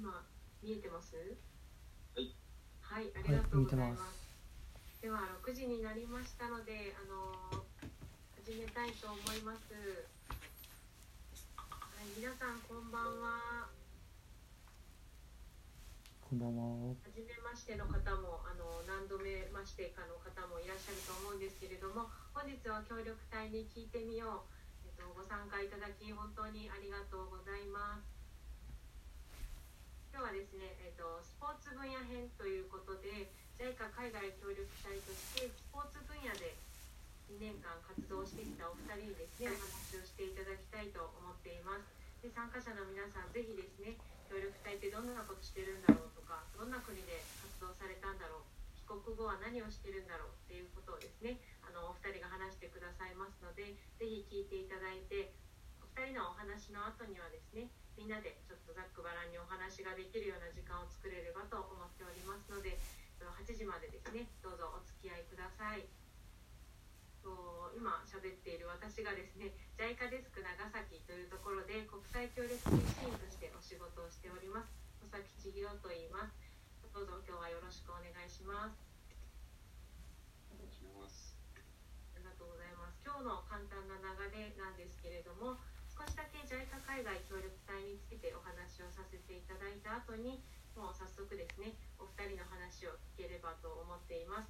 今見えてます？はい。はいありがとうございはい見てまます。では6時になりましたのであの始めたいと思います。はい皆さんこんばんは。こんばんは。はじめましての方もあの何度目ましてかの方もいらっしゃると思うんですけれども本日は協力隊に聞いてみよう、えっと、ご参加いただき本当にありがとうございます今日はですね、えっと、スポーツ分野編ということで JICA 海外協力隊としてスポーツ分野で2年間活動してきたお二人にですねお話をしていただきたいと思っています。で参加者の皆さんぜひですね協力隊ってどんなことしてるんだろうとかどんな国で活動されたんだろう帰国後は何をしてるんだろうっていうことをですねあのお二人が話してくださいますのでぜひ聞いていただいてお二人のお話の後にはですねみんなでちょっとざっくばらんにお話ができるような時間を作れればと思っておりますので8時までですねどうぞお付き合いください。と今喋っている私がですね JICA デスク長崎というところで国際協力推進員としてお仕事をしております。戸崎千尋と言います。どうぞ今日はよろしくお願いします。お願いします。ありがとうございます。今日の簡単な流れなんですけれども少しだけ JICA 海外協力隊についてお話をさせていただいた後にもう早速ですねお二人の話を聞ければと思っています。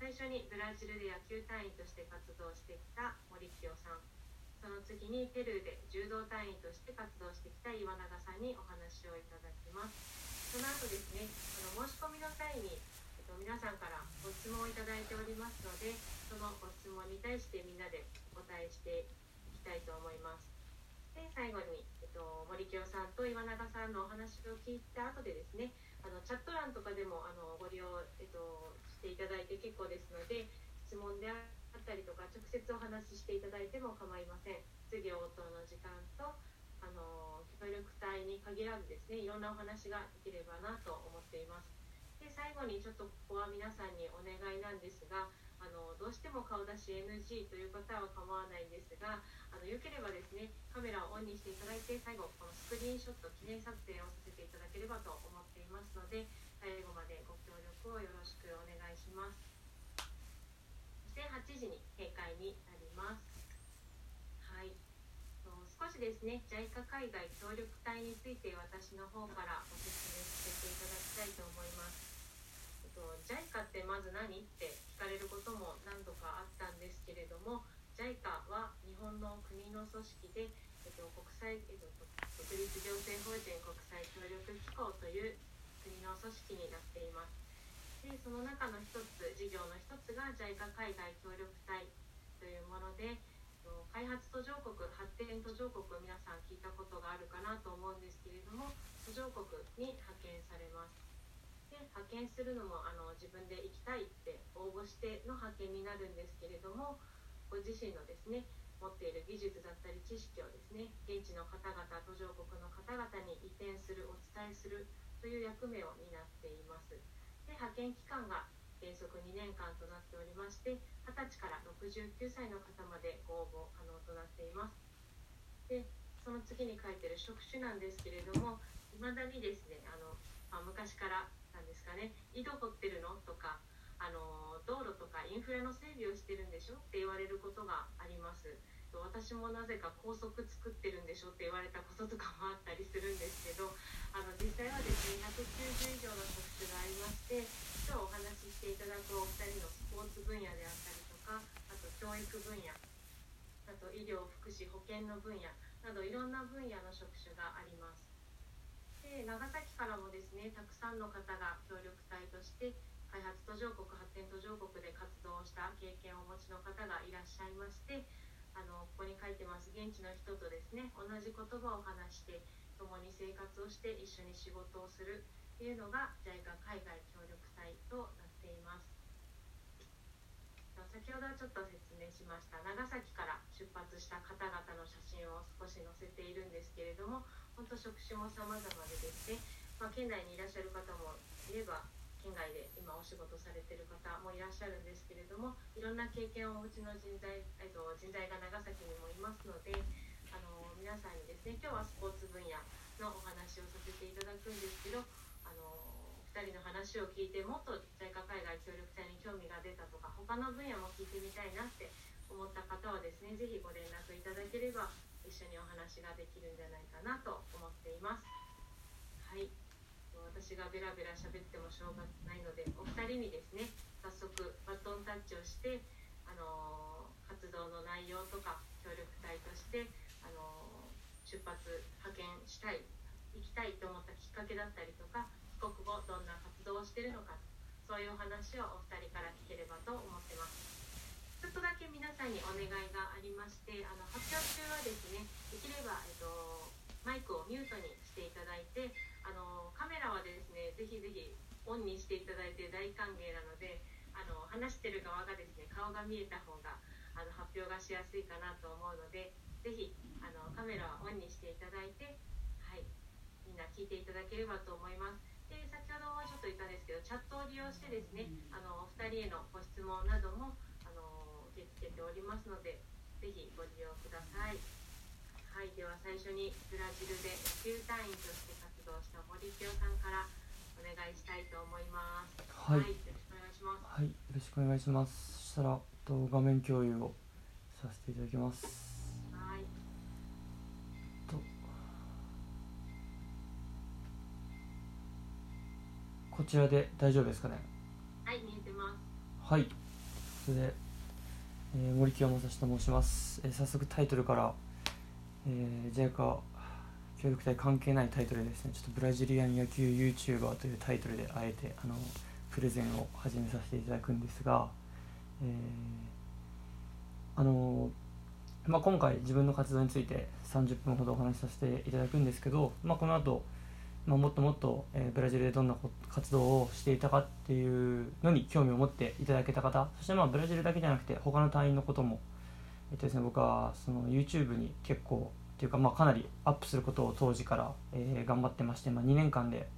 最初にブラジルで野球隊員として活動してきた森清さん。その次にペルーで柔道隊員として活動してきた岩永さんにお話をいただきます。その後ですねあの申し込みの際に、えっと、皆さんからご質問をいただいておりますのでそのご質問に対してみんなでお答えしていきたいと思います。で最後に、えっと、森清さんと岩永さんのお話を聞いた後でですねあのチャット欄とかでもあのご利用、えっと、していただいて結構ですので質問であったりとか直接お話ししていただいても構いません。質疑応答の時間とあの協力隊に限らずですねいろんなお話ができればなと思っています。で最後にちょっとここは皆さんにお願いなんですがあのどうしても顔出し NG という方は構わないんですがあのよければですねカメラをオンにしていただいて最後このスクリーンショット記念撮影をさせていただければと思っていますので最後までご協力をよろしくお願いします。そして8時に閉会になります。はい。と少しですね JICA 海外協力隊について私の方からご説明させていただきたいと思います。と JICA ってまず何って聞かれることも何度かあったんですけれども JICA は日本の国の組織で、えっと、国際、えっと、独立行政法人国際協力機構という国の組織になっています。でその中の一つ事業の一つが JICA 海外協力隊というもので開発途上国発展途上国皆さん聞いたことがあるかなと思うんですけれども途上国に派遣されます。派遣するのもあの自分で行きたいって応募しての派遣になるんですけれどもご自身のですね持っている技術だったり知識をですね現地の方々途上国の方々に移転するお伝えするという役目を担っています。で派遣期間が原則2年間となっておりまして20歳から69歳の方までご応募可能となっています。でその次に書いてる職種なんですけれどもいまだにですねあの、まあ、昔からなんですかね。井戸掘ってるの？とかあの道路とかインフラの整備をしてるんでしょ？って言われることがあります。私もなぜか高速作ってるんでしょ？って言われたこととかもあったりするんですけどあの実際はですね190以上の職種がありまして今日お話ししていただくお二人のスポーツ分野であったりとかあと教育分野あと医療福祉保健の分野などいろんな分野の職種があります。で長崎からもですねたくさんの方が協力隊として開発途上国発展途上国で活動した経験をお持ちの方がいらっしゃいましてあのここに書いてます。現地の人とですね同じ言葉を話して共に生活をして一緒に仕事をするっていうのが JICA 海外協力隊となっています。先ほどはちょっと説明しました。長崎から出発した方々の写真を少し載せているんですけれども本当職種も様々でですね、まあ、県内にいらっしゃる方もいれば県外で今お仕事されてる方もいらっしゃるんですけれどもいろんな経験をお持ちの人材、えっと、人材が長崎にもいますのであの皆さんにですね今日はスポーツ分野のお話をさせていただくんですけどあの2人の話を聞いてもっと JICA 海外協力隊に興味が出たとか他の分野も聞いてみたいなって思った方はですね是非ご連絡いただければ一緒にお話ができるんじゃないかなと思っています。はい私がベラベラ喋ってもしょうがないのでお二人にですね早速バトンタッチをしてあの活動の内容とか協力隊としてあの出発派遣したい行きたいと思ったきっかけだったりとか帰国後どんな活動をしてるのかそういうお話をお二人から聞ければと思ってますちょっとだけ皆さんにお願いがありましてあの発表中はですねできれば、えっと、マイクをミュートにしていただいてあのカメラはですねぜひぜひオンにしていただいて大歓迎なのであの話してる側がですね顔が見えた方があの発表がしやすいかなと思うのでぜひあのカメラはオンにしていただいて、はい、みんな聞いていただければと思います。で先ほどもちょっと言ったんですけどチャットを利用してですねあのお二人へのご質問なども受け付けておりますのでぜひご利用ください。はい、では最初にブラジルで野球隊員として活動した森清さんからお願いしたいと思います。はい、よろしくお願いします。はい、よろしくお願いします。そしたら、と画面共有をさせていただきます。はい、とこちらで大丈夫ですかね？はい、見えてます。はい。それで、えー森清正史と申します。えー早速タイトルから、えー、JICA 協力隊関係ないタイトルでですね、ちょっとブラジリアン野球 YouTuber というタイトルであえてあのプレゼンを始めさせていただくんですが、えーあのまあ、今回自分の活動について30分ほどお話しさせていただくんですけど、まあ、この後、まあもっともっと、えーブラジルでどんな活動をしていたかっていうのに興味を持っていただけた方そしてまあブラジルだけじゃなくて他の隊員のことも、えっとですね、僕はその YouTube に結構っていうかまあかなりアップすることを当時から、えー頑張ってまして、まあ、2年間で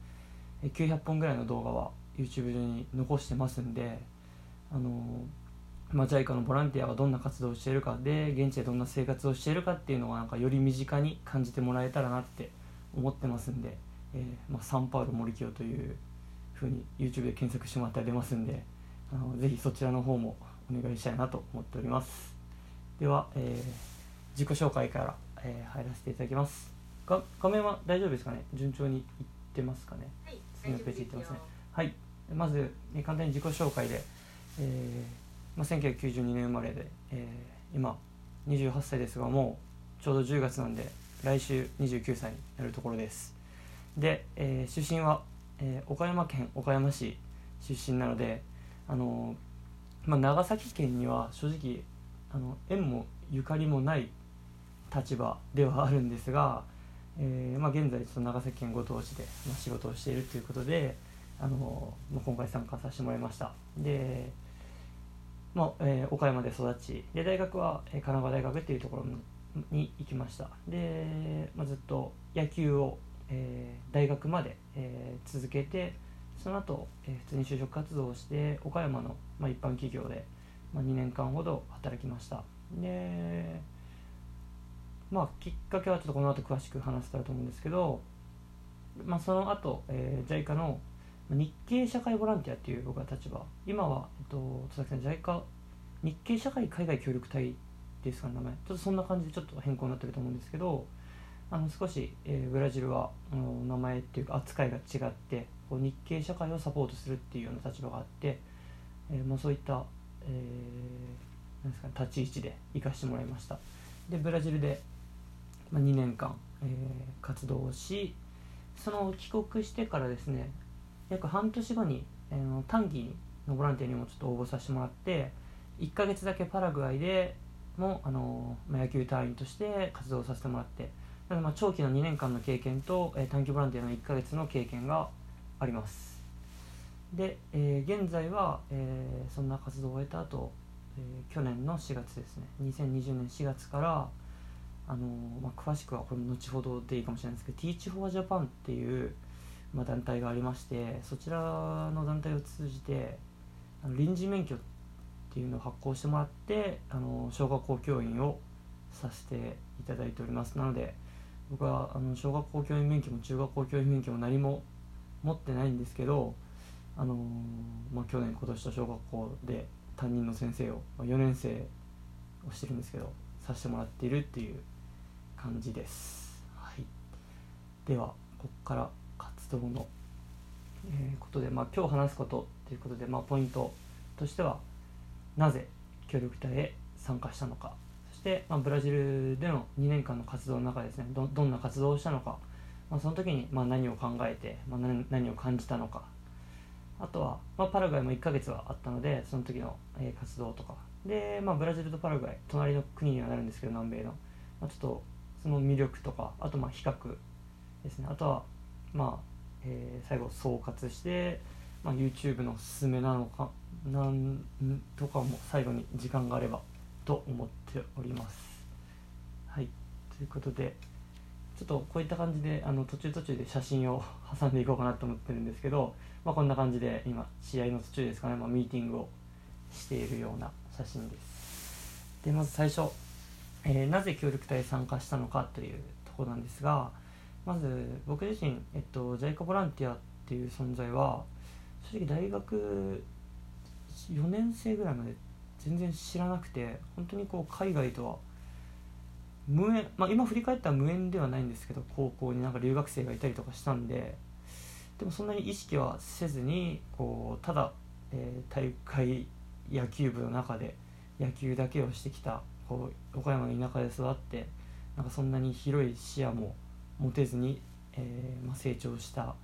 900本ぐらいの動画は YouTube 上に残してますんであのまあ、JICA のボランティアがどんな活動をしているかで現地でどんな生活をしているかっていうのがなんかより身近に感じてもらえたらなって思ってますんで、えーまあ、サンパウロ森清というふうに YouTube で検索してもらったら出ますんであのぜひそちらの方もお願いしたいなと思っております。では、えー自己紹介から、えー入らせていただきます。が画面は大丈夫ですかね？順調にいってますかね？はい、次のページ行ってますね。はい。まず、えー簡単に自己紹介で、えーまあ、1992年生まれで、えー今28歳ですがもうちょうど10月なんで来週29歳になるところですで、えー出身は、えー岡山県岡山市出身なのであのーまあ、長崎県には正直あの縁もゆかりもない立場ではあるんですが、えーまあ、現在ちょっと長崎県五島市で、まあ、仕事をしているということであの、まあ、今回参加させてもらいました。で、まあえー岡山で育ちで大学は、えー神奈川大学っていうところにに行きました。で、まあ、ずっと野球を、えー大学まで、えー続けてその後、えー普通に就職活動をして岡山の、まあ、一般企業で、まあ、2年間ほど働きました。でまあきっかけはちょっとこの後詳しく話せたらと思うんですけど、まあ、その後、えー JICA の日系社会ボランティアっていう僕は立場。今は、えっと、佐々木さん JICA 日系社会海外協力隊ですかね名前。ちょっとそんな感じでちょっと変更になってると思うんですけどあの少し、えーブラジルはあの名前っていうか扱いが違ってこう日系社会をサポートするっていうような立場があって、えーまあ、そういった、えーなんですかね、立ち位置で行かしてもらいました。でブラジルで、まあ、2年間、えー活動をしその帰国してからですね約半年後に、えー短期のボランティアにもちょっと応募させてもらって1ヶ月だけパラグアイでもあの、まあ野球隊員として活動させてもらってなのでまあ長期の2年間の経験と、えー短期ボランティアの1ヶ月の経験があります。で、えー現在は、えーそんな活動を終えた後、えー去年の4月ですね。2020年4月からあのまあ、詳しくはこれも後ほどでいいかもしれないですけど Teach for Japan っていう、まあ、団体がありましてそちらの団体を通じてあの臨時免許っていうのを発行してもらってあの小学校教員をさせていただいております。なので僕はあの小学校教員免許も中学校教員免許も何も持ってないんですけど、あのーまあ、去年今年と小学校で担任の先生を、まあ、4年生をしてるんですけどさせてもらっているっていう感じです、はい、ではここから活動の、えーことで、まあ、今日話すことということで、まあ、ポイントとしてはなぜ協力隊へ参加したのか。して、まあ、ブラジルでの2年間の活動の中ですねどどんな活動をしたのか、まあ、その時にまあ何を考えて、まあ、何何を感じたのか。あとは、まあ、パラグアイも1ヶ月はあったのでその時の、えー活動とか。で、まあ、ブラジルとパラグアイ隣の国にはなるんですけど南米の、まあ、ちょっとその魅力とかあとまあ比較ですね。あとはまあ、えー最後総括して、まあ、YouTube のおすすめなのかなんとかも最後に時間があればと思っております。はい。ということでちょっとこういった感じであの途中途中で写真を挟んでいこうかなと思ってるんですけど、まあ、こんな感じで今試合の途中ですかね、まあ、ミーティングをしているような写真です。でまず最初、えーなぜ協力隊参加したのかというとこなんですがまず僕自身、えっと、ジャイカボランティアっていう存在は正直大学4年生ぐらいまで全然知らなくて本当にこう海外とは無縁、まあ、今振り返ったら無縁ではないんですけど高校になんか留学生がいたりとかしたんででもそんなに意識はせずにこうただ、えー大会野球部の中で野球だけをしてきたこう岡山の田舎で育ってなんかそんなに広い視野も持てずに、えーまあ、成長した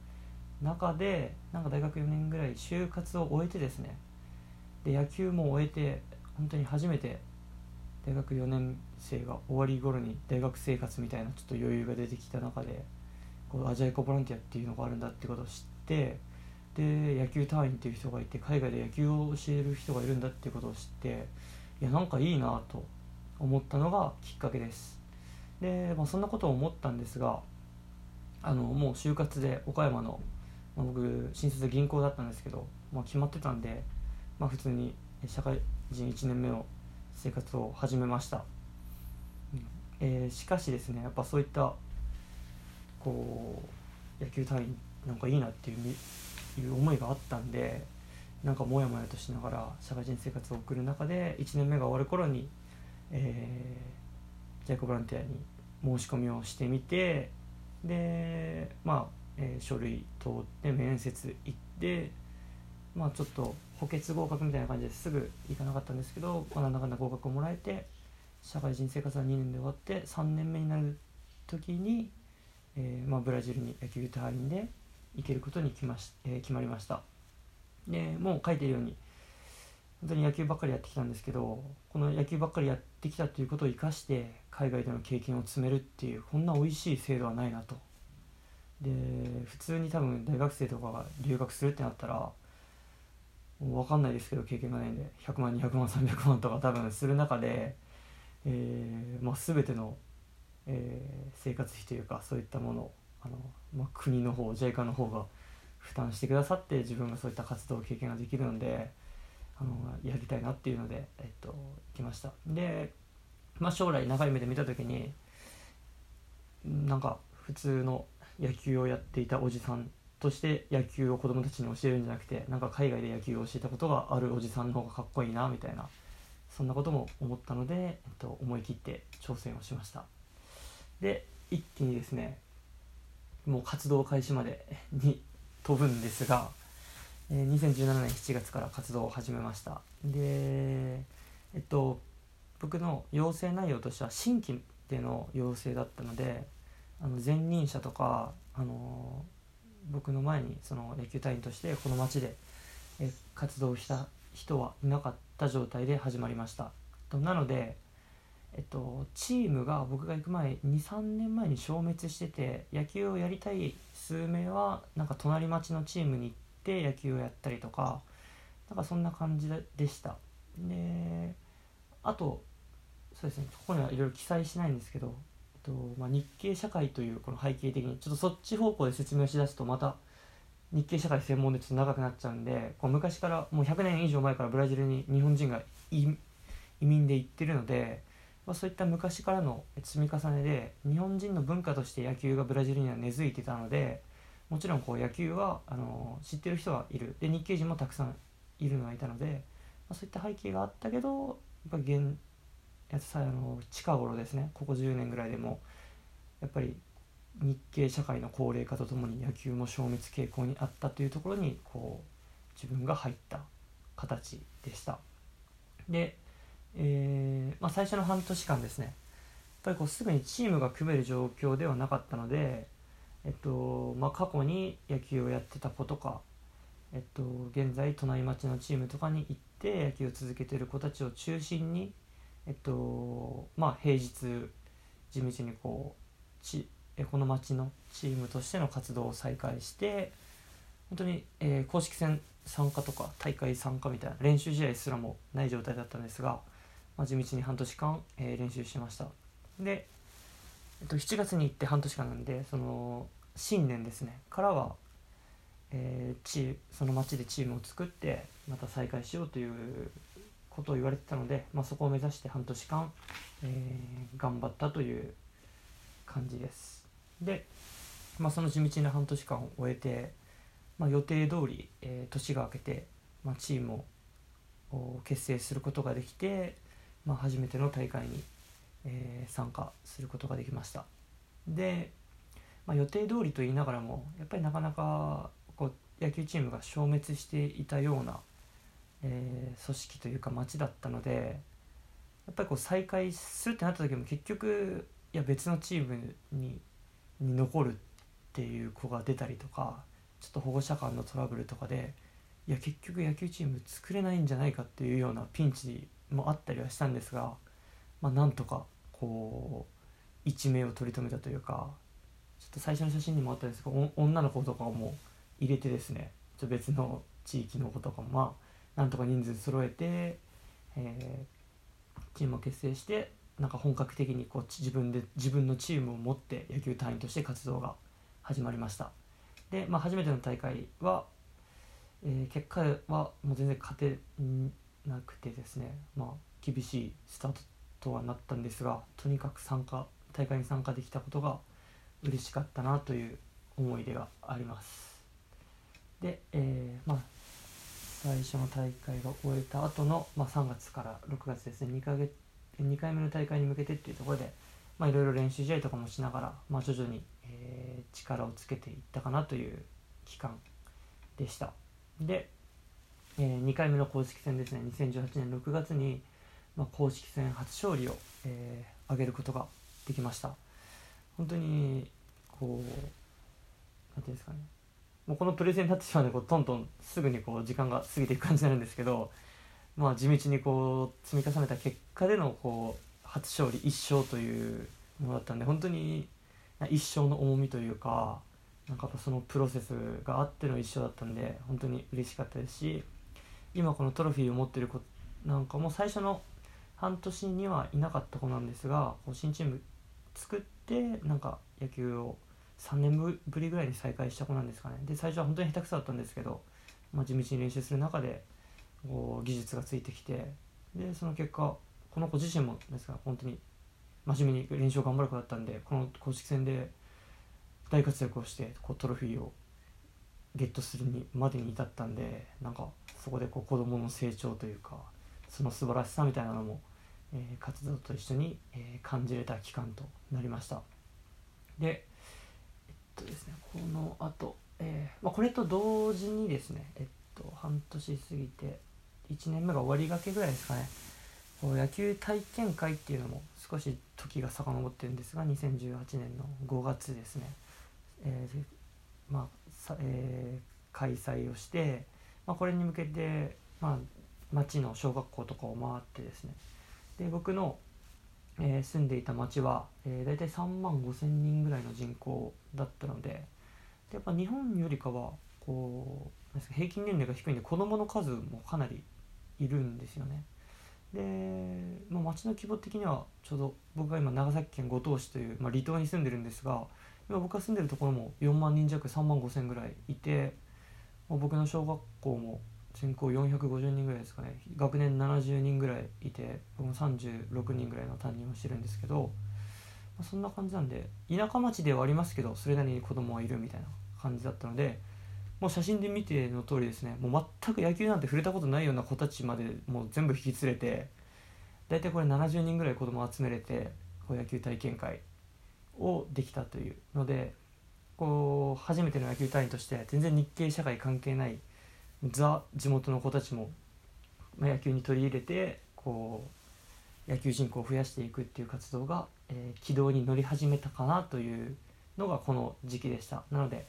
中でなんか大学4年ぐらい就活を終えてですねで野球も終えて本当に初めて大学4年生が終わり頃に大学生活みたいなちょっと余裕が出てきた中でこうアジアエコボランティアっていうのがあるんだってことを知ってで野球隊員っていう人がいて海外で野球を教える人がいるんだってことを知っていやなんかいいなと思ったのがきっかけです。で、まあ、そんなことを思ったんですがあのもう就活で岡山の、まあ、僕新卒銀行だったんですけど、まあ、決まってたんで、まあ、普通に社会人1年目の生活を始めました、うん。えーしかしですねやっぱそういったこう野球隊員なんかいいなっていういう思いがあったんでなんかモヤモヤとしながら社会人生活を送る中で1年目が終わる頃に、えージャイコボランティアに申し込みをしてみてでまあ、えー書類通って面接行ってまあちょっと補欠合格みたいな感じですぐ行かなかったんですけど、まあ、なんだかんだ合格をもらえて社会人生活は2年で終わって3年目になる時に、えーまあ、ブラジルに野球隊員で行けることに決まし、えー決まりました。でもう書いてるように本当に野球ばっかりやってきたんですけどこの野球ばっかりやってきたということを生かして海外での経験を積めるっていうこんな美味しい制度はないなと。で普通に多分大学生とかが留学するってなったら分かんないですけど経験がないんで100万200万300万とか多分する中で、えーまあ、全ての、えー生活費というかそういったものあの、まあ、国の方 JICA の方が負担してくださって自分がそういった活動経験ができるのであのやりたいなっていうので、えっと、行きました。で、まあ、将来長い目で見た時になんか普通の野球をやっていたおじさんとして野球を子供たちに教えるんじゃなくてなんか海外で野球を教えたことがあるおじさんの方がかっこいいなみたいなそんなことも思ったので、えっと、思い切って挑戦をしました。で一気にですねもう活動開始までに飛ぶんですが、えー2017年7月から活動を始めました。でえっと僕の要請内容としては新規での要請だったのであの前任者とか、あの僕の前にその野球隊員としてこの町で活動した人はいなかった状態で始まりました。となので、えっと、チームが僕が行く前23年前に消滅してて野球をやりたい数名はなんか隣町のチームに行って野球をやったりとかなんかそんな感じでした。であとそうですねここにはいろいろ記載しないんですけど、とまあ、日系社会というこの背景的にちょっとそっち方向で説明しだすとまた日系社会専門でちょっと長くなっちゃうんでこう昔からもう100年以上前からブラジルに日本人が移民で行ってるのでまあ、そういった昔からの積み重ねで日本人の文化として野球がブラジルには根付いてたのでもちろんこう野球はあの知ってる人はいる。で日系人もたくさんいるのはいたので、まあ、そういった背景があったけどやっぱ現やさあの近頃ですねここ10年ぐらいでもやっぱり日系社会の高齢化とともに野球も消滅傾向にあったというところにこう自分が入った形でした。で、えーまあ、最初の半年間ですねやっぱりこうすぐにチームが組める状況ではなかったので、えっとまあ、過去に野球をやってた子とか、えっと、現在隣町のチームとかに行って野球を続けてる子たちを中心に、えっとまあ、平日地道にこうちこの町のチームとしての活動を再開して本当に、えー、公式戦参加とか大会参加みたいな練習試合すらもない状態だったんですが、まあ、地道に半年間、えー、練習してました。で、えっと、7月に行って半年間なんでその新年ですね。からは、えー、チその町でチームを作ってまた再開しようということを言われてたので、まあ、そこを目指して半年間、えー、頑張ったという感じです。で、まあ、その地道な半年間を終えて、まあ、予定通り、えー、年が明けて、まあ、チームを結成することができて、まあ、初めての大会に、えー、参加することができました。で、まあ、予定通りと言いながらもやっぱりなかなかこう野球チームが消滅していたような、えー、組織というか町だったのでやっぱりこう再開するってなった時も結局いや別のチームにに残るっていう子が出たりとかちょっと保護者間のトラブルとかでいや結局野球チーム作れないんじゃないかっていうようなピンチもあったりはしたんですが、まあ、なんとかこう一命を取り留めたというかちょっと最初の写真にもあったんですけど女の子とかも入れてですねちょ別の地域の子とかもまあなんとか人数揃えて、えー、チームを結成してなんか本格的にこう自分で自分のチームを持って野球隊員として活動が始まりました。で、まあ、初めての大会は、えー、結果はもう全然勝てなくてですね、まあ、厳しいスタートとはなったんですがとにかく参加大会に参加できたことが嬉しかったなという思い出があります。で、えー、まあ最初の大会が終えた後の、まあ、3月から6月ですね。2ヶ月2回目の大会に向けてっていうところでいろいろ練習試合とかもしながら、まあ、徐々に、えー、力をつけていったかなという期間でした。で、えー、2回目の公式戦ですね。2018年6月に、まあ、公式戦初勝利を、えー、挙げることができました。本当にこう何ていうんですかね。もうこのプレゼンになってしまうのでこうトントンすぐにこう時間が過ぎていく感じになるんですけどまあ、地道にこう積み重ねた結果でのこう初勝利1勝というものだったんで本当に一生の重みというかなんかそのプロセスがあっての一勝だったんで本当に嬉しかったですし今このトロフィーを持ってる子なんかも最初の半年にはいなかった子なんですがこう新チーム作ってなんか野球を3年ぶりぐらいに再開した子なんですかね。で最初は本当に下手くそだったんですけど、まあ、地道に練習する中でこう技術がついてきてでその結果この子自身もですが本当に真面目に練習を頑張る子だったんでこの公式戦で大活躍をしてこうトロフィーをゲットするにまでに至ったんでなんかそこでこう子どもの成長というかその素晴らしさみたいなのも、えー、活動と一緒に、えー、感じれた期間となりました。でとですねこのあと、えーまあ、これと同時にですねえっと半年過ぎて1年目が終わりがけぐらいですかね。こう野球体験会っていうのも少し時が遡ってるんですが2018年の5月ですね、えー、まあえー、開催をして、まあ、これに向けて、まあ、町の小学校とかを回ってですね。で僕の、えー、住んでいた町は、えー、大体3万5千人ぐらいの人口だったのででやっぱ日本よりかはこう平均年齢が低いんで子どもの数もかなりいるんですよね。で、まあ、町の規模的にはちょうど僕が今長崎県五島市という、まあ、離島に住んでるんですが今僕が住んでるところも4万人弱3万5千ぐらいいて、まあ、僕の小学校も全校450人ぐらいですかね。学年70人ぐらいいて僕も36人ぐらいの担任をしてるんですけど、まあ、そんな感じなんで田舎町ではありますけどそれなりに子供はいるみたいな感じだったのでもう写真で見ての通りですねもう全く野球なんて触れたことないような子たちまでもう全部引き連れて大体これ70人ぐらい子供集めれてこう野球体験会をできたというのでこう初めての野球隊員として全然日系社会関係ないザ地元の子たちも、まあ、野球に取り入れてこう野球人口を増やしていくっていう活動が、えー、軌道に乗り始めたかなというのがこの時期でしたなので、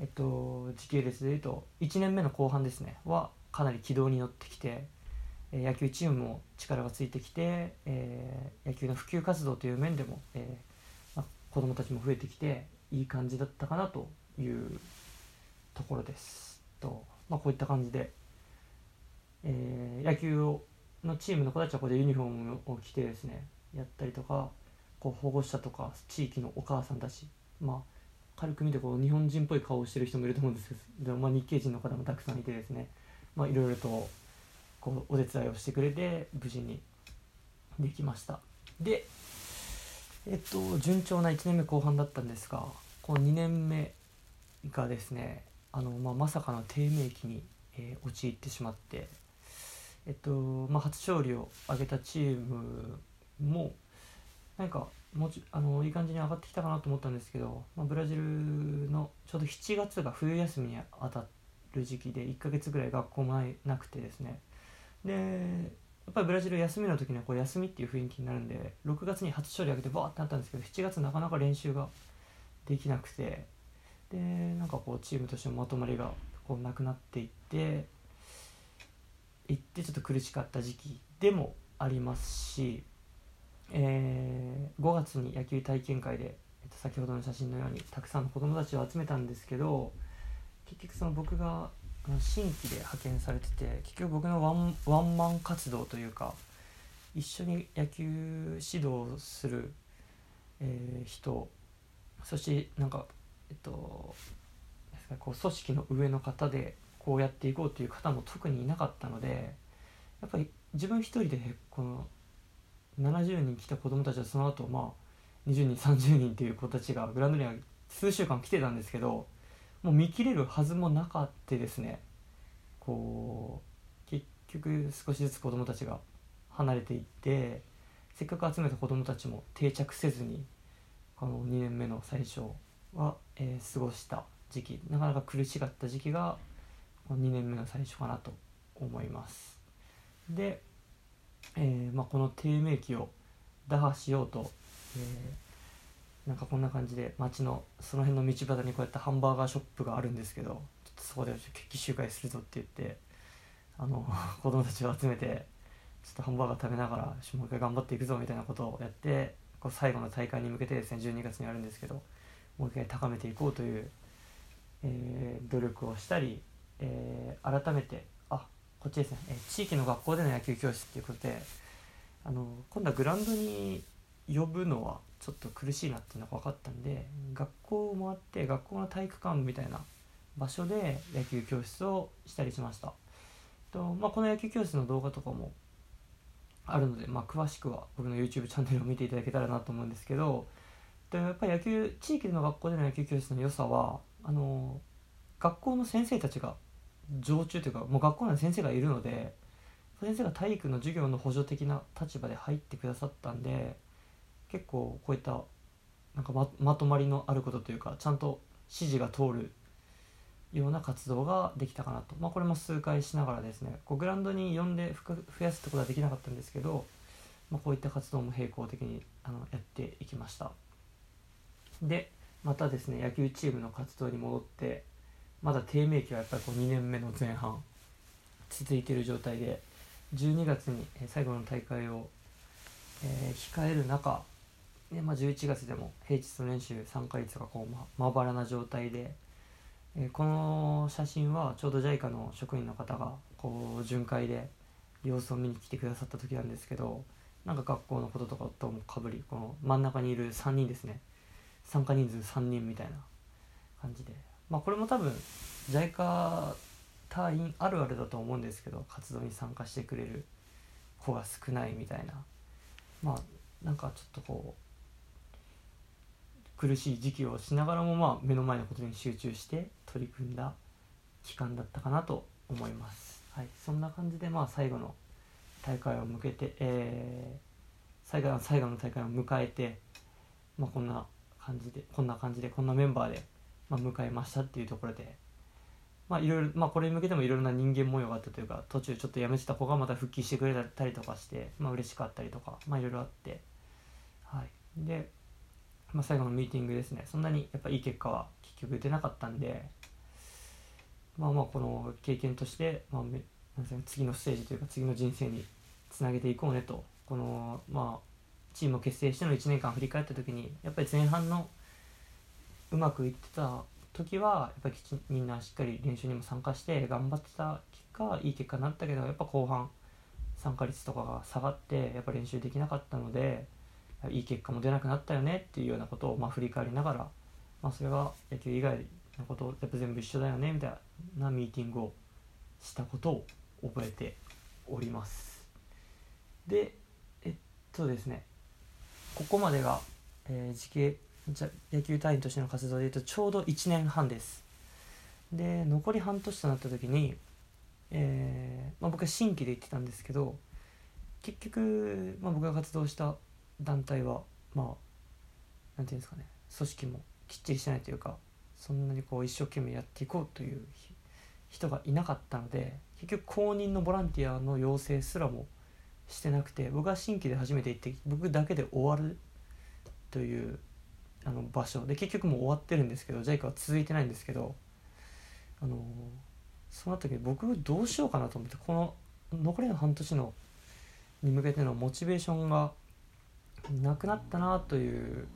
えっと、時系列でいうと1年目の後半ですねはかなり軌道に乗ってきて、えー、野球チームも力がついてきて、えー、野球の普及活動という面でも、えーまあ、子どもたちも増えてきていい感じだったかなというところですと。まあ、こういった感じで、えー、野球のチームの子たちはここでユニフォームを着てですねやったりとかこう保護者とか地域のお母さんたちまあ軽く見てこう日本人っぽい顔をしてる人もいると思うんですけど、まあ、日系人の方もたくさんいてですねいろいろとこうお手伝いをしてくれて無事にできました。でえっと順調な1年目後半だったんですがこの2年目がですねあの、まあ、まさかの低迷期に、えー、陥ってしまって、えっとまあ、初勝利を挙げたチームもなんかもちあのいい感じに上がってきたかなと思ったんですけど、まあ、ブラジルのちょうど7月が冬休みに当たる時期で1ヶ月ぐらい学校もなくてですね。でやっぱりブラジル休みの時にはこう休みっていう雰囲気になるんで6月に初勝利挙げてバーってなったんですけど7月なかなか練習ができなくてでなんかこうチームとしてもまとまりがこうなくなっていっていってちょっと苦しかった時期でもありますし、えー、5月に野球体験会で、えっと、先ほどの写真のようにたくさんの子どもたちを集めたんですけど結局その僕が新規で派遣されてて結局僕のワンワンマン活動というか一緒に野球指導する、えー、人そしてなんかえっとこう組織の上の方でこうやっていこうという方も特にいなかったのでやっぱり自分一人でこの70人来た子供たちはその後まあ20人30人っていう子たちがグラウンドには数週間来てたんですけどもう見切れるはずもなかったですね。こう結局少しずつ子供たちが離れていってせっかく集めた子供たちも定着せずにこの2年目の最初は、えー、過ごした時期なかなか苦しかった時期が2年目の最初かなと思います。で、えー、まあ、この低迷期を打破しようと、えー、なんかこんな感じで街のその辺の道端にこうやってハンバーガーショップがあるんですけどちょっとそこで決起集会するぞって言ってあの 子供たちを集めてちょっとハンバーガー食べながらもう一回頑張っていくぞみたいなことをやってこう最後の大会に向けてですね12月にあるんですけどもう一回高めていこうという、えー、努力をしたり、えー、改めてあこっちですね、えー、地域の学校での野球教室っていうことであの今度はグラウンドに呼ぶのはちょっと苦しいなっていうのが分かったんで学校を回って学校の体育館みたいな場所で野球教室をしたりしました。と、まあ、この野球教室の動画とかもあるので、まあ、詳しくは僕の YouTube チャンネルを見ていただけたらなと思うんですけどでやっぱり野球地域の学校での野球教室の良さはあの学校の先生たちが常駐というかもう学校内の先生がいるので先生が体育の授業の補助的な立場で入ってくださったんで結構こういったなんかままとまりのあることというかちゃんと指示が通るような活動ができたかなと、まあ、これも数回しながらですねこうグラウンドに呼んで増やすってことはできなかったんですけど、まあ、こういった活動も並行的にあのやっていきました。でまたですね野球チームの活動に戻ってまだ低迷期はやっぱりこう2年目の前半続いている状態で12月に最後の大会を、えー、控える中で、まあ、11月でも平日の練習参加率がこう、ままばらな状態で、えー、この写真はちょうど JICA の職員の方がこう巡回で様子を見に来てくださった時なんですけどなんか学校のこととかともかぶりこの真ん中にいる3人ですね参加人数3人みたいな感じでまあこれも多分 JICA 隊員あるあるだと思うんですけど活動に参加してくれる子が少ないみたいなまあなんかちょっとこう苦しい時期をしながらもまあ目の前のことに集中して取り組んだ期間だったかなと思います。はい、そんな感じでまあ最後の大会を向けて、えー最後の最後の大会を迎えて、まあ、こんな感じでこんな感じでこんなメンバーで、まあ、迎えましたっていうところで、まあいろいろまあ、これに向けてもいろいろな人間模様があったというか途中ちょっと辞めてた子がまた復帰してくれたりとかして、まあ嬉しかったりとか、まあ、いろいろあって、はい、で、まあ、最後のミーティングですね。そんなにやっぱいい結果は結局出なかったんでまあまあこの経験として、まあ、次のステージというか次の人生につなげていこうねとこのまあチームを結成しての1年間振り返った時にやっぱり前半のうまくいってた時はやっぱりみんなしっかり練習にも参加して頑張ってた結果いい結果になったけどやっぱ後半参加率とかが下がってやっぱ練習できなかったのでいい結果も出なくなったよねっていうようなことをまあ振り返りながら、まあ、それは野球以外のことやっぱ全部一緒だよねみたいなミーティングをしたことを覚えております。でえっとですねここまでが、えー、時系野球隊員としての活動でいうとちょうど1年半です。で残り半年となった時に、えーまあ、僕は新規で行ってたんですけど結局、まあ、僕が活動した団体はまあなんていうんですかね組織もきっちりしてないというかそんなにこう一生懸命やっていこうという人がいなかったので結局公認のボランティアの要請すらもしてなくて僕が新規で初めて行って僕だけで終わるというあの場所。で結局もう終わってるんですけど JICA は続いてないんですけどあのそうなった時僕どうしようかなと思ってこの残りの半年のに向けてのモチベーションがなくなったなという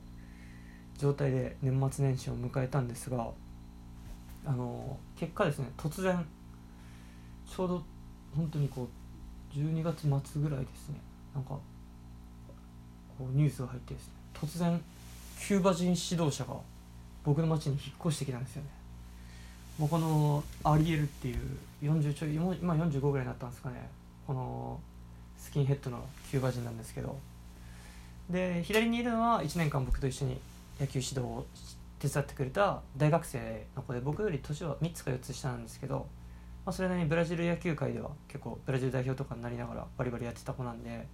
状態で年末年始を迎えたんですがあの結果ですね突然ちょうど本当にこう12月末ぐらいですね。なんかこうニュースが入ってですね。突然キューバ人指導者が僕の町に引っ越してきたんですよね。もうこのアリエルっていう40ちょい今45ぐらいになったんですかね。このスキンヘッドのキューバ人なんですけど。で左にいるのは1年間僕と一緒に野球指導を手伝ってくれた大学生の子で僕より年は3つか4つ下なんですけど、まあ、それなりにブラジル野球界では結構ブラジル代表とかになりながらバリバリやってた子なんで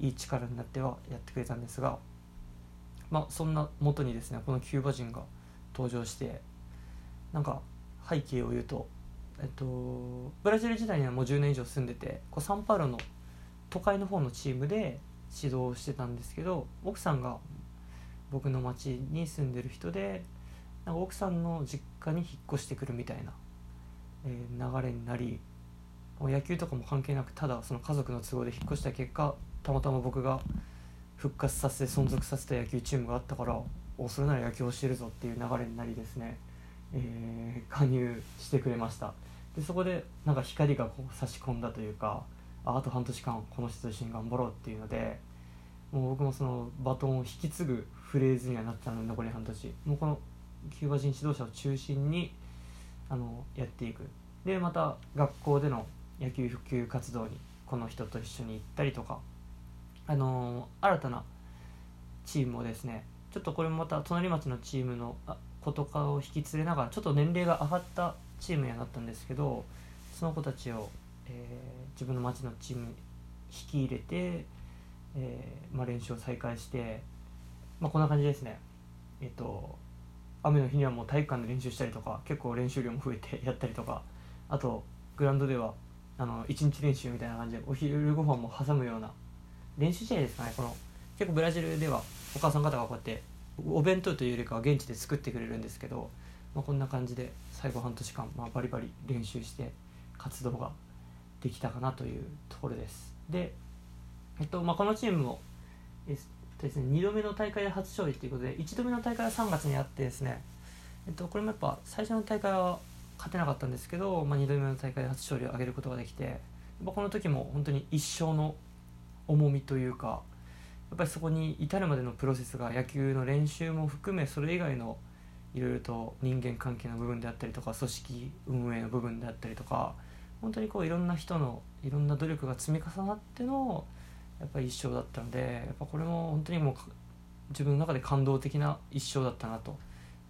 いい力になってはやってくれたんですが、まあ、そんな元にですねこのキューバ人が登場してなんか背景を言うと、えっと、ブラジル時代にはもう10年以上住んでてこうサンパウロの都会の方のチームで指導してたんですけど奥さんが僕の町に住んでる人でなんか奥さんの実家に引っ越してくるみたいな、え流れになりもう野球とかも関係なくただその家族の都合で引っ越した結果たまたま僕が復活させて存続させた野球チームがあったからおそれなら野球をしてるぞっていう流れになりですね、えー加入してくれました。でそこでなんか光がこう差し込んだというかああと半年間この人と一緒に頑張ろうっていうのでもう僕もそのバトンを引き継ぐフレーズにはなったので残り半年。もうこのキューバ人指導者を中心にあのやっていく。でまた学校での野球普及活動にこの人と一緒に行ったりとか。あの新たなチームをですねちょっとこれもまた隣町のチームのあ子とかを引き連れながらちょっと年齢が上がったチームにはなったんですけどその子たちを、えー自分の町のチームに引き入れて、えーまあ、練習を再開して、まあ、こんな感じですね。えっ、と雨の日にはもう体育館で練習したりとか結構練習量も増えて やったりとか。あとグラウンドではあの1日練習みたいな感じでお昼ご飯も挟むような練習試合ですかねこの。結構ブラジルではお母さん方がこうやってお弁当というよりかは現地で作ってくれるんですけど、まあ、こんな感じで最後半年間、まあ、バリバリ練習して活動ができたかなというところです。で、えっとまあ、このチームもですね、2度目の大会で初勝利ということで1度目の大会は3月にあってですね、えっと、これもやっぱ最初の大会は勝てなかったんですけど、まあ、2度目の大会で初勝利を挙げることができてやっぱこの時も本当に一生の重みというかやっぱりそこに至るまでのプロセスが野球の練習も含めそれ以外のいろいろと人間関係の部分であったりとか組織運営の部分であったりとか本当にこういろんな人のいろんな努力が積み重なってのやっぱり一生だったのでやっぱこれも本当にもう自分の中で感動的な一生だったなと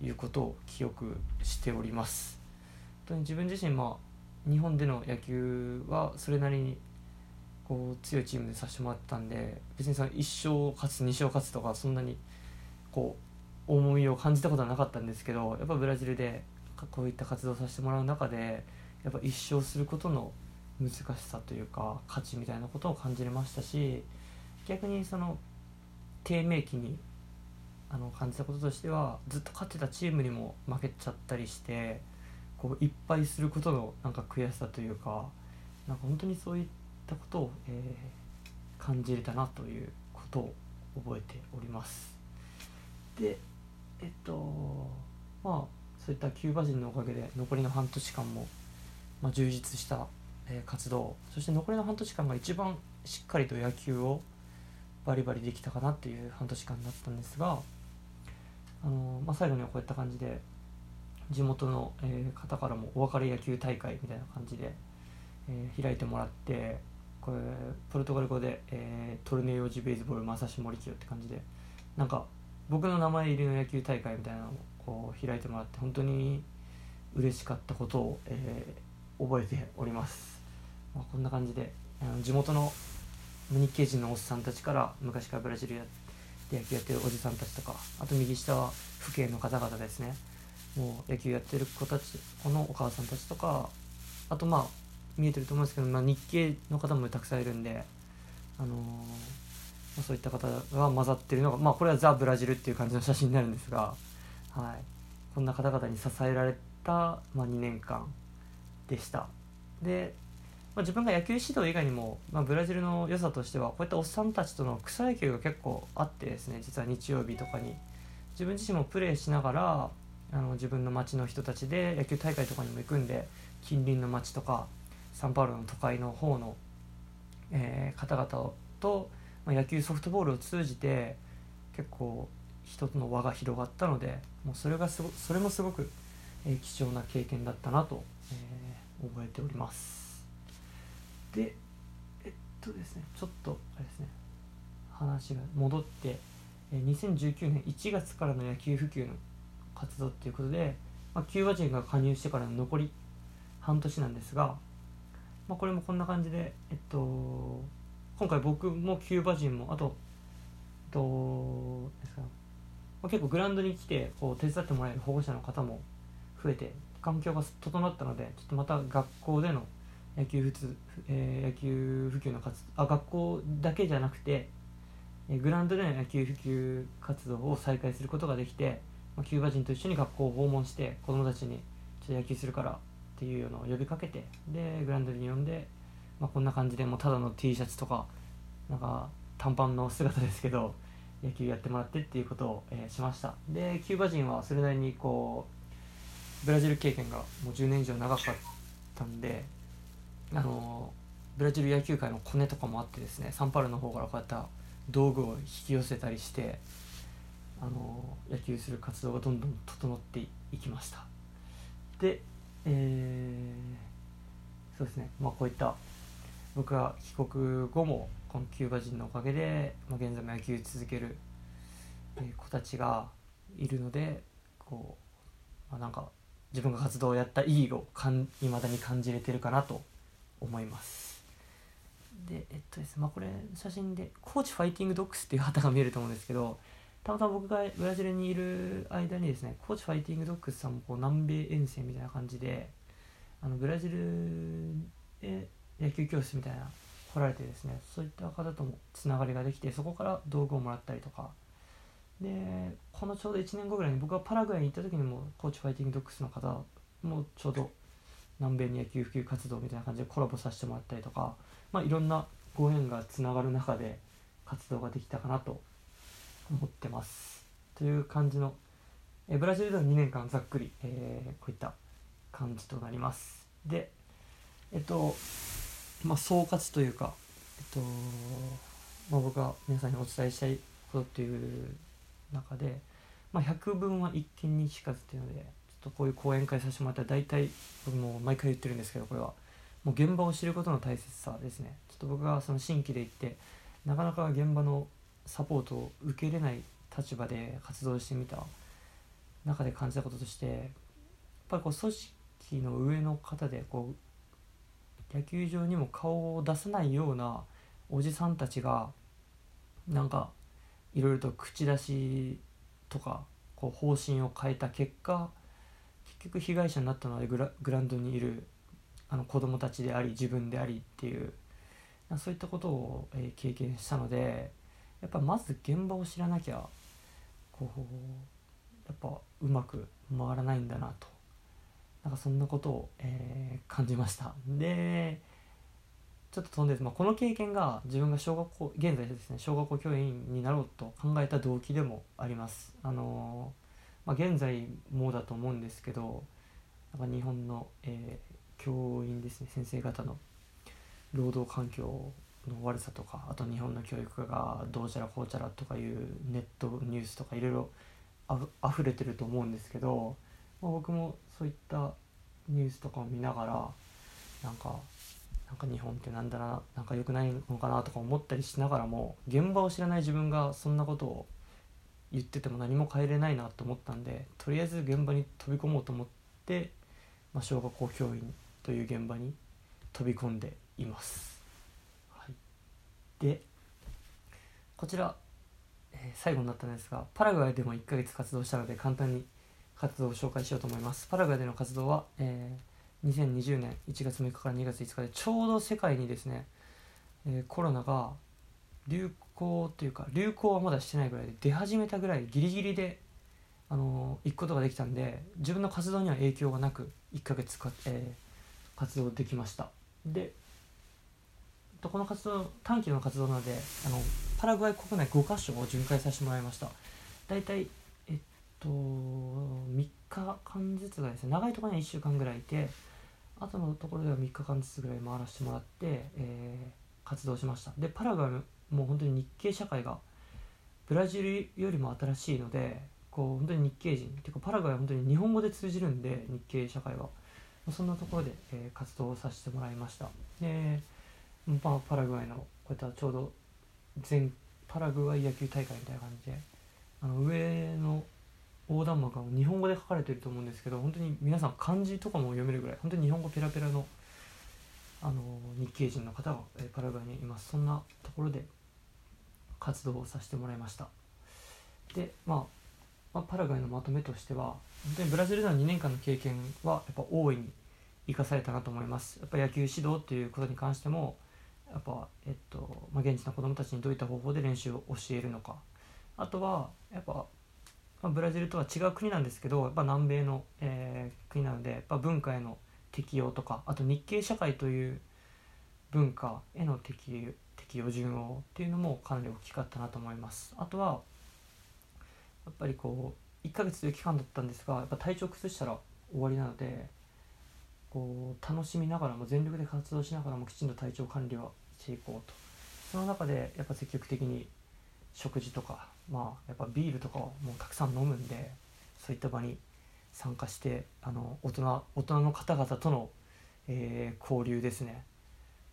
いうことを記憶しております。本当に自分自身まあ日本での野球はそれなりにこう強いチームでさせてもらったんで別にその1勝勝つ2勝勝つとかそんなにこう重みを感じたことはなかったんですけどやっぱブラジルでこういった活動させてもらう中でやっぱ一勝することの難しさというか価値みたいなことを感じれましたし逆にその低迷期にあの感じたこととしてはずっと勝ってたチームにも負けちゃったりしてこういっぱいすることのなんか悔しさというかなんか本当にそういったことを、えー、感じれたなということを覚えております。でえっとまあそういったキューバ人のおかげで残りの半年間も、まあ、充実した、え、活動。そして残りの半年間が一番しっかりと野球をバリバリできたかなっていう半年間だったんですがあの、まあ、最後にはこういった感じで地元の、え、方からもお別れ野球大会みたいな感じで、えー、開いてもらってこれポルトガル語で、えー、トルネーオジベースボールまさし森清って感じでなんか僕の名前入りの野球大会みたいなのをこう開いてもらって本当に嬉しかったことを、えー、覚えております、まあ、こんな感じで地元の日系人のおっさんたちから昔からブラジルやで野球やってるおじさんたちとかあと右下は父兄の方々ですね。もう野球やってる子たちこのお母さんたちとかあとまあ見えてると思うんですけど、まあ、日系の方もたくさんいるんで、あのー、まあ、そういった方が混ざってるのが、まあ、これはザ・ブラジルっていう感じの写真になるんですが、はい、こんな方々に支えられた、まあ、2年間。でした。でまあ、自分が野球指導以外にも、まあ、ブラジルの良さとしてはこういったおっさんたちとの草野球が結構あってですね実は日曜日とかに。自分自身もプレーしながらあの自分の町の人たちで野球大会とかにも行くんで近隣の町とかサンパウロの都会の方の、えー、方々と、まあ、野球ソフトボールを通じて結構一つの輪が広がったのでもうそれがすごそれもすごく、えー、貴重な経験だったなと、えー、覚えております。でえっとですねちょっとあれですね話が戻ってえ2019年1月からの野球普及の活動っていうことで、まあ、キューバ人が加入してからの残り半年なんですが、まあ、これもこんな感じで、えっと、今回僕もキューバ人もあと、えっとですかまあ、結構グラウンドに来てこう手伝ってもらえる保護者の方も増えて環境が整ったのでちょっとまた学校での野球普通、えー、野球普及の活あ学校だけじゃなくて、えー、グラウンドでの野球普及活動を再開することができて、まあ、キューバ人と一緒に学校を訪問して子どもたちにちょっと野球するからっていうのを呼びかけてでグラウンドに呼んで、まあ、こんな感じでもうただの T シャツとかなんか短パンの姿ですけど野球やってもらってっていうことを、えー、しました。でキューバ人はそれなりにこうブラジル経験がもう10年以上長かったんであのブラジル野球界のコネとかもあってですねサンパウロの方からこうやった道具を引き寄せたりしてあの野球する活動がどんどん整っていきました。で、えー、そうですね。まあこういった僕が帰国後もこのキューバ人のおかげで、まあ、現在も野球続ける子たちがいるのでこう、まあ、なんか自分が活動をやった意義をいまだに感じれてるかなと思います。でえっとですねまあこれ写真でコーチファイティングドッグスっていう旗が見えると思うんですけどたまたま僕がブラジルにいる間にですねコーチファイティングドッグスさんもこう南米遠征みたいな感じであのブラジルで野球教室みたいな来られてですねそういった方ともつながりができてそこから道具をもらったりとかでこのちょうど1年後ぐらいに僕がパラグアイに行った時にもコーチファイティングドッグスの方もちょうど南米に野球普及活動みたいな感じでコラボさせてもらったりとか、まあ、いろんなご縁がつながる中で活動ができたかなと思ってます。という感じの、えブラジルでの2年間ざっくり、えー、こういった感じとなります。で、えっと、まあ、総括というか、えっと、まあ、僕が皆さんにお伝えしたいことっていう中で、まあ、百聞は一見にしかずっていうのでちょっとこういう講演会させてもらったら大体僕も毎回言ってるんですけどこれは。もう現場を知ることの大切さですね。ちょっと僕がその新規で行ってなかなか現場のサポートを受けれない立場で活動してみた中で感じたこととしてやっぱりこう組織の上の方でこう野球場にも顔を出さないようなおじさんたちがなんかいろいろと口出しとかこう方針を変えた結果結局被害者になったのはグラグランドにいるあの子供たちであり自分でありっていうそういったことを、え経験したのでやっぱまず現場を知らなきゃこうやっぱうまく回らないんだなと。なんかそんなことを、えー感じました。でちょっと飛んで、まあ、この経験が自分が小学校現在ですね小学校教員になろうと考えた動機でもあります。あのーまあ、現在もだと思うんですけどなんか日本の、えー教員ですね先生方の労働環境の悪さとかあと日本の教育がどうちゃらこうちゃらとかいうネットニュースとかいろいろあふれてると思うんですけど、まあ、僕もそういったニュースとかを見ながらなんかなんか日本ってなんだななんか良くないのかなとか思ったりしながらも現場を知らない自分がそんなことを言ってても何も変えれないなと思ったんでとりあえず現場に飛び込もうと思って、まあ、小学校教員という現場に飛び込んでいます。はい、でこちら、えー最後になったんですがパラグアイでも1ヶ月活動したので簡単に活動を紹介しようと思います。パラグアイでの活動は、えー2020年1月6日から2月5日でちょうど世界にですね、えーコロナが流行というか流行はまだしてないぐらいで出始めたぐらいギリギリで、あのー行くことができたんで自分の活動には影響がなく1ヶ月か、えー活動できました。でこの活動短期の活動なのであのパラグアイ国内5カ所を巡回させてもらいました。大体えっと3日間ずつがですね長いところには1週間ぐらいいてあとのところでは3日間ずつぐらい回らせてもらって、えー活動しました。でパラグアイも本当に日系社会がブラジルよりも新しいのでこう本当に日系人っていうかパラグアイは本当に日本語で通じるんで日系社会は。そんなところで、えー活動をさせてもらいました。で、まあ、パラグアイのこういったちょうど全パラグアイ野球大会みたいな感じであの上の横断幕が日本語で書かれてると思うんですけど本当に皆さん漢字とかも読めるぐらい本当に日本語ペラペラのあの日系人の方が、パラグアイにいます。そんなところで活動をさせてもらいました。で、まあ、まあパラグアイのまとめとしては本当にブラジルでの2年間の経験はやっぱ大いに生かされたなと思います。やっぱ野球指導っていうことに関してもやっぱ、えっとまあ、現地の子どもたちにどういった方法で練習を教えるのか。あとはやっぱ、まあ、ブラジルとは違う国なんですけどやっぱ南米の、えー国なのでやっぱ文化への適応とかあと日系社会という文化への適適応順応っていうのもかなり大きかったなと思います。あとはやっぱりこう1ヶ月という期間だったんですがやっぱ体調崩したら終わりなのでこう楽しみながらも全力で活動しながらもきちんと体調管理をしていこうと。その中でやっぱ積極的に食事とかまあやっぱビールとかをもうたくさん飲むんでそういった場に参加してあの大人大人の方々との、えー交流ですね。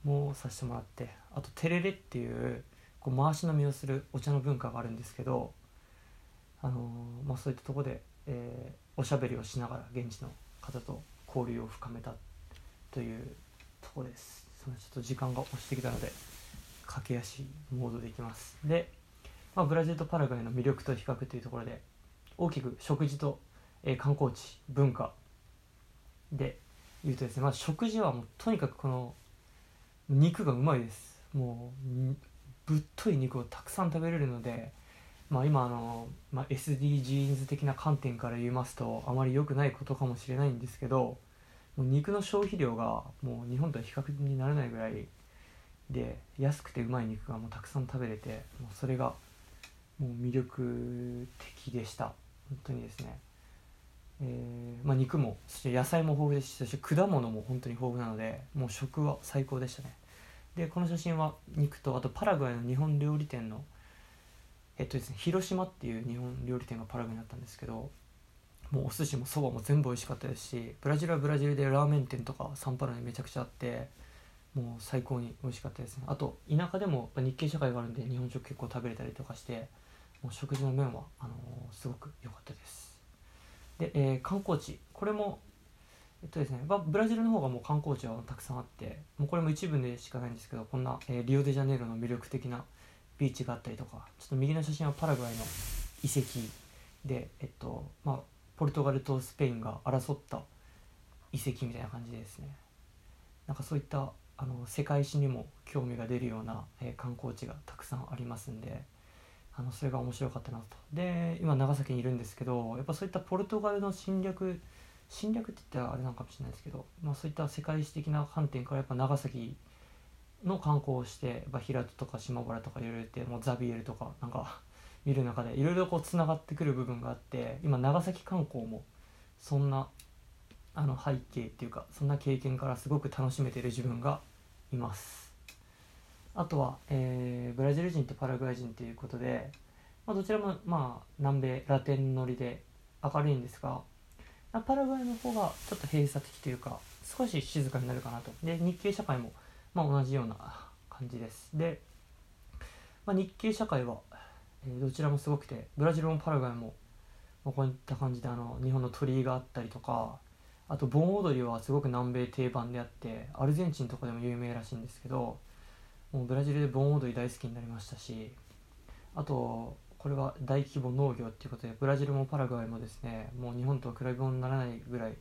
もさせてもらってあとテレレっていうこう回し飲みをするお茶の文化があるんですけど、あのーまあ、そういったとこで、えーおしゃべりをしながら現地の方と交流を深めたというとこです。そのちょっと時間が押してきたので駆け足モードでいきます。で、まあ、ブラジルとパラグアイの魅力と比較というところで大きく食事と、えー観光地文化で言うとですね、まあ、食事はもうとにかくこの肉がうまいです。もうぶっとい肉をたくさん食べれるので、まあ、今あの、まあ、SDGs 的な観点から言いますとあまり良くないことかもしれないんですけどもう肉の消費量がもう日本とは比較にならないぐらいで安くてうまい肉がもうたくさん食べれてもうそれがもう魅力的でした。本当にですね、えーまあ、肉もそして野菜も豊富ですしそし果物も本当に豊富なのでもう食は最高でしたね。でこの写真は肉とあとパラグアイの日本料理店の、えっとですね広島っていう日本料理店がパラグアイにあったんですけどもうお寿司もそばも全部美味しかったですしブラジルはブラジルでラーメン店とかサンパウロにめちゃくちゃあってもう最高に美味しかったですね。あと田舎でも日系社会があるんで日本食結構食べれたりとかしてもう食事の面はあのーすごく良かったです。で、えー観光地。これもえっとですね、ブラジルの方がもう観光地はたくさんあってもうこれも一部でしかないんですけどこんな、えーリオデジャネイロの魅力的なビーチがあったりとかちょっと右の写真はパラグアイの遺跡でえっとまあポルトガルとスペインが争った遺跡みたいな感じでですね。なんかそういったあの世界史にも興味が出るような、えー観光地がたくさんありますんであのそれが面白かったなと。で今長崎にいるんですけどやっぱそういったポルトガルの侵略侵略って言ったらあれなのかもしれないですけど、まあ、そういった世界史的な観点からやっぱ長崎の観光をしてやっぱ平戸とか島原とかいろいろってもうザビエルとかなんか見る中でいろいろこうつながってくる部分があって今長崎観光もそんなあの背景っていうかそんな経験からすごく楽しめてる自分がいます。あとは、えーブラジル人とパラグアイ人ということで、まあ、どちらもまあ南米ラテン乗りで明るいんですがパラグアイの方がちょっと閉鎖的というか少し静かになるかなと。で日系社会もまあ同じような感じです。で、まあ、日系社会は、えーどちらもすごくてブラジルもパラグアイも、まあ、こういった感じであの日本の鳥居があったりとかあと盆踊りはすごく南米定番であってアルゼンチンとかでも有名らしいんですけどもうブラジルで盆踊り大好きになりましたしあとこれは大規模農業っていうことでブラジルもパラグアイもですねもう日本とは比べ物にならないぐらい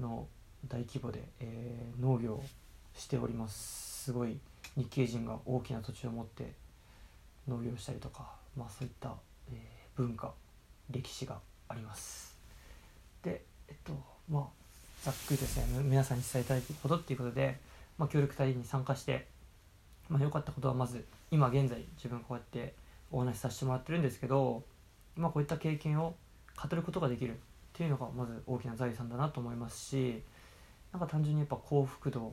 の大規模で、えー農業をしております。すごい日系人が大きな土地を持って農業したりとか、まあ、そういった、えー文化歴史があります。でえっとまあざっくりですね皆さんに伝えたいことっていうことで、まあ、協力隊に参加してまあ、良かったことはまず今現在自分こうやってお話しさせてもらってるんですけど、まあ、こういった経験を語ることができるっていうのがまず大きな財産だなと思いますしなんか単純にやっぱ幸福度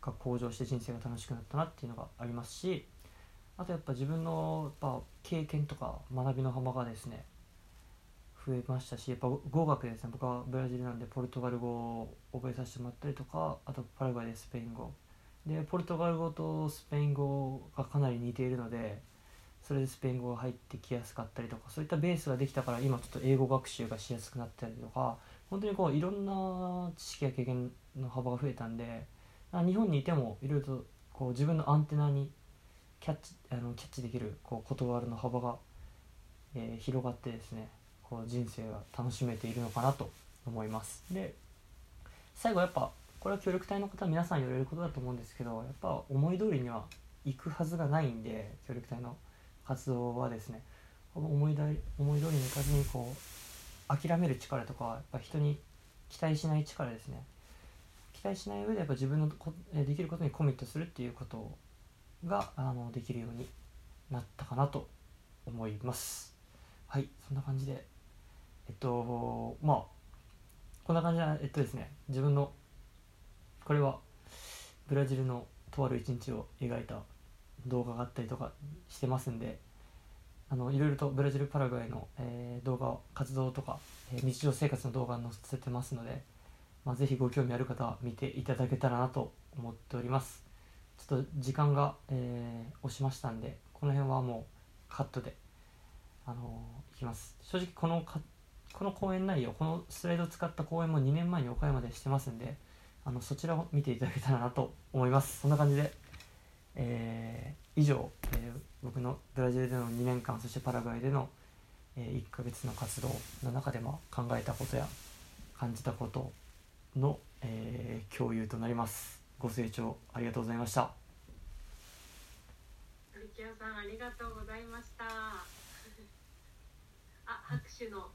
が向上して人生が楽しくなったなっていうのがありますしあとやっぱ自分のやっぱ経験とか学びの幅がですね増えましたしやっぱ語学ですね。僕はブラジルなんでポルトガル語を覚えさせてもらったりとかあとパラグアイでスペイン語でポルトガル語とスペイン語がかなり似ているのでそれでスペイン語が入ってきやすかったりとかそういったベースができたから今ちょっと英語学習がしやすくなったりとか本当にこういろんな知識や経験の幅が増えたんで日本にいてもいろいろとこう自分のアンテナにキャッチあのキャッチできるこう言葉の幅が、えー広がってですねこう人生が楽しめているのかなと思います。で最後やっぱこれは協力隊の方は皆さん言われることだと思うんですけどやっぱ思い通りには行くはずがないんで協力隊の活動はですね。思いだ思い通りにいかずにこう諦める力とかやっぱ人に期待しない力ですね。期待しない上でやっぱ自分のこできることにコミットするっていうことがあのできるようになったかなと思います。はいそんな感じで。えっとまあこんな感じでえっとですね自分のこれはブラジルのとある一日を描いた動画があったりとかしてますんであのいろいろとブラジルパラグアイの、えー動画活動とか、えー日常生活の動画載せてますので、まあ、ぜひご興味ある方は見ていただけたらなと思っております。ちょっと時間が、えー押しましたんでこの辺はもうカットであのーいきます。正直このかこの講演内容このスライドを使った講演も2年前に岡山でしてますんであのそちらを見ていただけたらなと思いますそんな感じで、えー以上、えー僕のブラジルでの2年間そしてパラグアイでの、え1ヶ月の活動の中で、まあ、考えたことや感じたことの、えー共有となりますご清聴ありがとうございましたルキアさんありがとうございました。あ、拍手の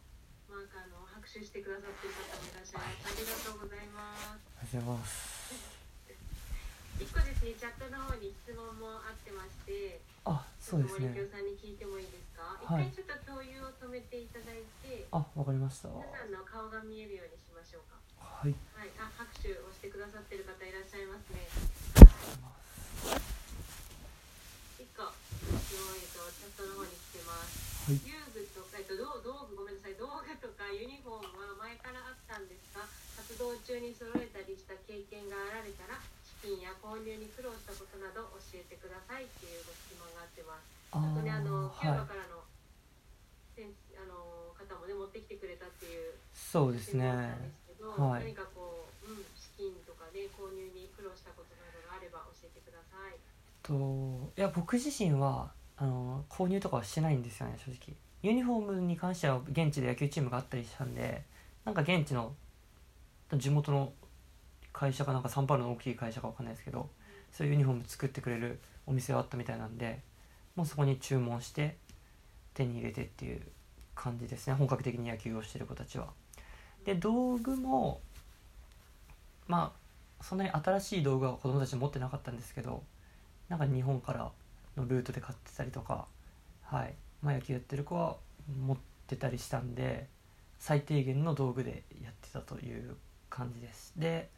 マーカーの拍手してくださってる方もいらっしゃいます。ありがとうございます。ありがとうございます。一個ですね、チャットの方に質問もあってまして、あそうですね。森清さんに聞いてもいいですか？一はい。回ちょっと共有を止めていただいて、あわかりました。皆さんの顔が見えるようにしましょうか？はい。はい、あ、拍手をしてくださってる方いらっしゃいますね。一個質問、えっと、チャットの方に来てます。はい。遊具とか、えっと、道道具、ごめんなさい、道具とかユニフォームは前からあっ動中に揃えたりした経験があられたら、資金や購入に苦労したことなど教えてくださいっていうご質問があってます。ああとね、あの、キューはいバからの、先あの方もね、持ってきてくれたっていうそうですねですけど、はい何かこう、うん、資金とかで購入に苦労したことなどがあれば教えてください。といや僕自身はあの購入とかはしてないんですよね正直ユニフォームに関しては現地で野球チームがあったりしたんでなんか現地の地元の会社かなんかサンパウロの大きい会社かわかんないですけどそういうユニフォーム作ってくれるお店はあったみたいなんでもうそこに注文して手に入れてっていう感じですね。本格的に野球をしてる子たちは。で道具もまあそんなに新しい道具は子供たち持ってなかったんですけどなんか日本からのルートで買ってたりとかはい、まあ、野球やってる子は持ってたりしたんで最低限の道具でやってたという感じです。で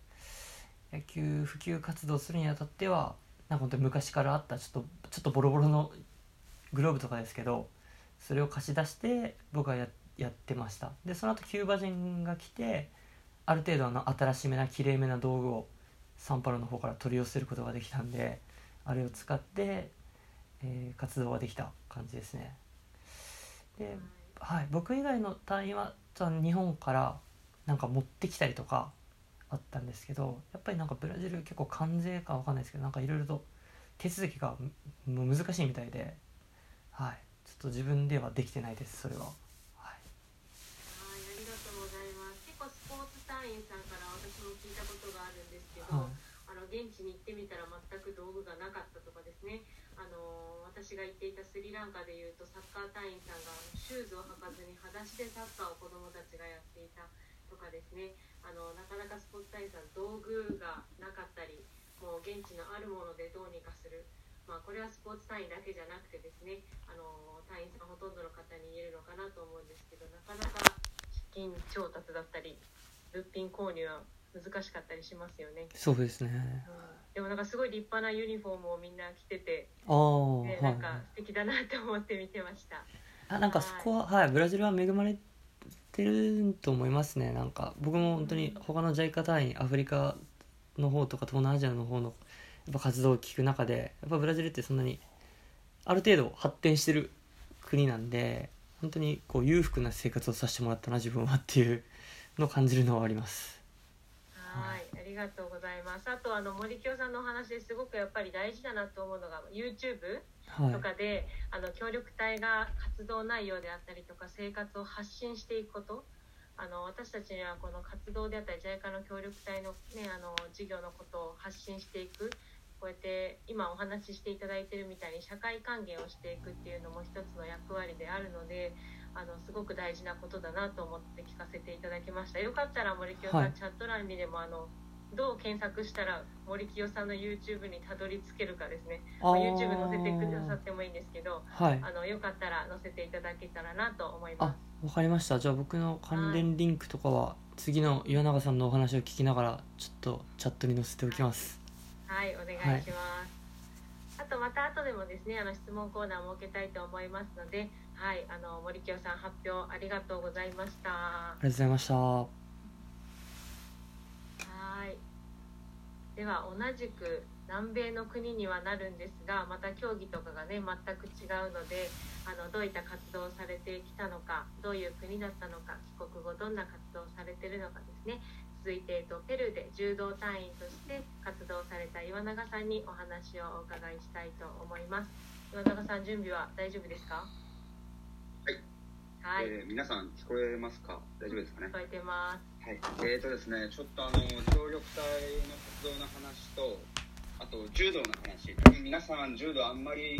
野球普及活動するにあたってはなんか本当に昔からあったちょっとちょっとボロボロのグローブとかですけどそれを貸し出して僕はややってました。でその後キューバ人が来てある程度の新しめな綺麗めな道具をサンパウロの方から取り寄せることができたんであれを使って、えー活動ができた感じですね。で、はい、僕以外の隊員は日本からなんか持ってきたりとかあったんですけどやっぱりなんかブラジル結構関税かわかんないですけどなんかいろいろと手続きがむ難しいみたいで、はい、ちょっと自分ではできてないですそれは。はいはい、ありがとうございます。結構スポーツ隊員さんから私も聞いたことがあるんですけど、はいあの現地に行ってみたら全く道具がなかったとかですね。あの私が行っていたスリランカでいうとサッカー隊員さんがシューズを履かずに裸足でサッカーを子どもたちがやっていたとかですね。あのなかなかスポーツ隊員さん道具がなかったり、もう現地のあるものでどうにかする。まあ、これはスポーツ隊員だけじゃなくてですね。あの隊員さんほとんどの方に言えるのかなと思うんですけどなかなか資金調達だったり物品購入は難しかったりしますよね、そうですね。うん、でもなんかすごい立派なユニフォームをみんな着てて、ね、はいなんか素敵だなって思って見てました。あなんかそこは、はい、ブラジルは恵まれてると思いますね。なんか僕も本当に他の JICA 隊員アフリカの方とか東南アジアの方のやっぱ活動を聞く中でやっぱブラジルってそんなにある程度発展してる国なんで本当にこう裕福な生活をさせてもらったな自分はっていうのを感じるのはあります。はい。ありがとうございます。あとあの森清さんのお話ですごくやっぱり大事だなと思うのが YouTube はい。とかで、あの協力隊が活動内容であったりとか生活を発信していくこと。あの私たちにはこの活動であったり JICA の協力隊の,、ね、あの事業のことを発信していく。こうやって今お話ししていただいてるみたいに社会還元をしていくっていうのも一つの役割であるのであのすごく大事なことだなと思って聞かせていただきました。よかったら森清さん、はい。チャット欄にでもあのどう検索したら森清さんの YouTube にたどり着けるかですね。あまあ YouTube 載せてくださってもいいんですけどはい。あのよかったら載せていただけたらなと思いあます。わかりました。じゃあ僕の関連リンクとかは次の岩永さんのお話を聞きながらちょっとチャットに載せておきます。はい、お願いします。あとまた後でもですね、あの質問コーナーを設けたいと思いますので、はい、あの森清さん発表ありがとうございました。ありがとうございましたはい。では同じく南米の国にはなるんですが、また競技とかがね全く違うので、あのどういった活動をされてきたのか、どういう国だったのか、帰国後どんな活動をされてるのかですね。続いて、えっと、ペルーで柔道隊員として活動された岩永さんにお話をお伺いしたいと思います。岩永さん準備は大丈夫ですか？はい。はい、えー皆さん聞こえますか？大丈夫ですかね？聞こえてます。はい。えーとですね、ちょっとあの、協力隊の活動の話と、あと柔道の話。皆さん柔道あんまり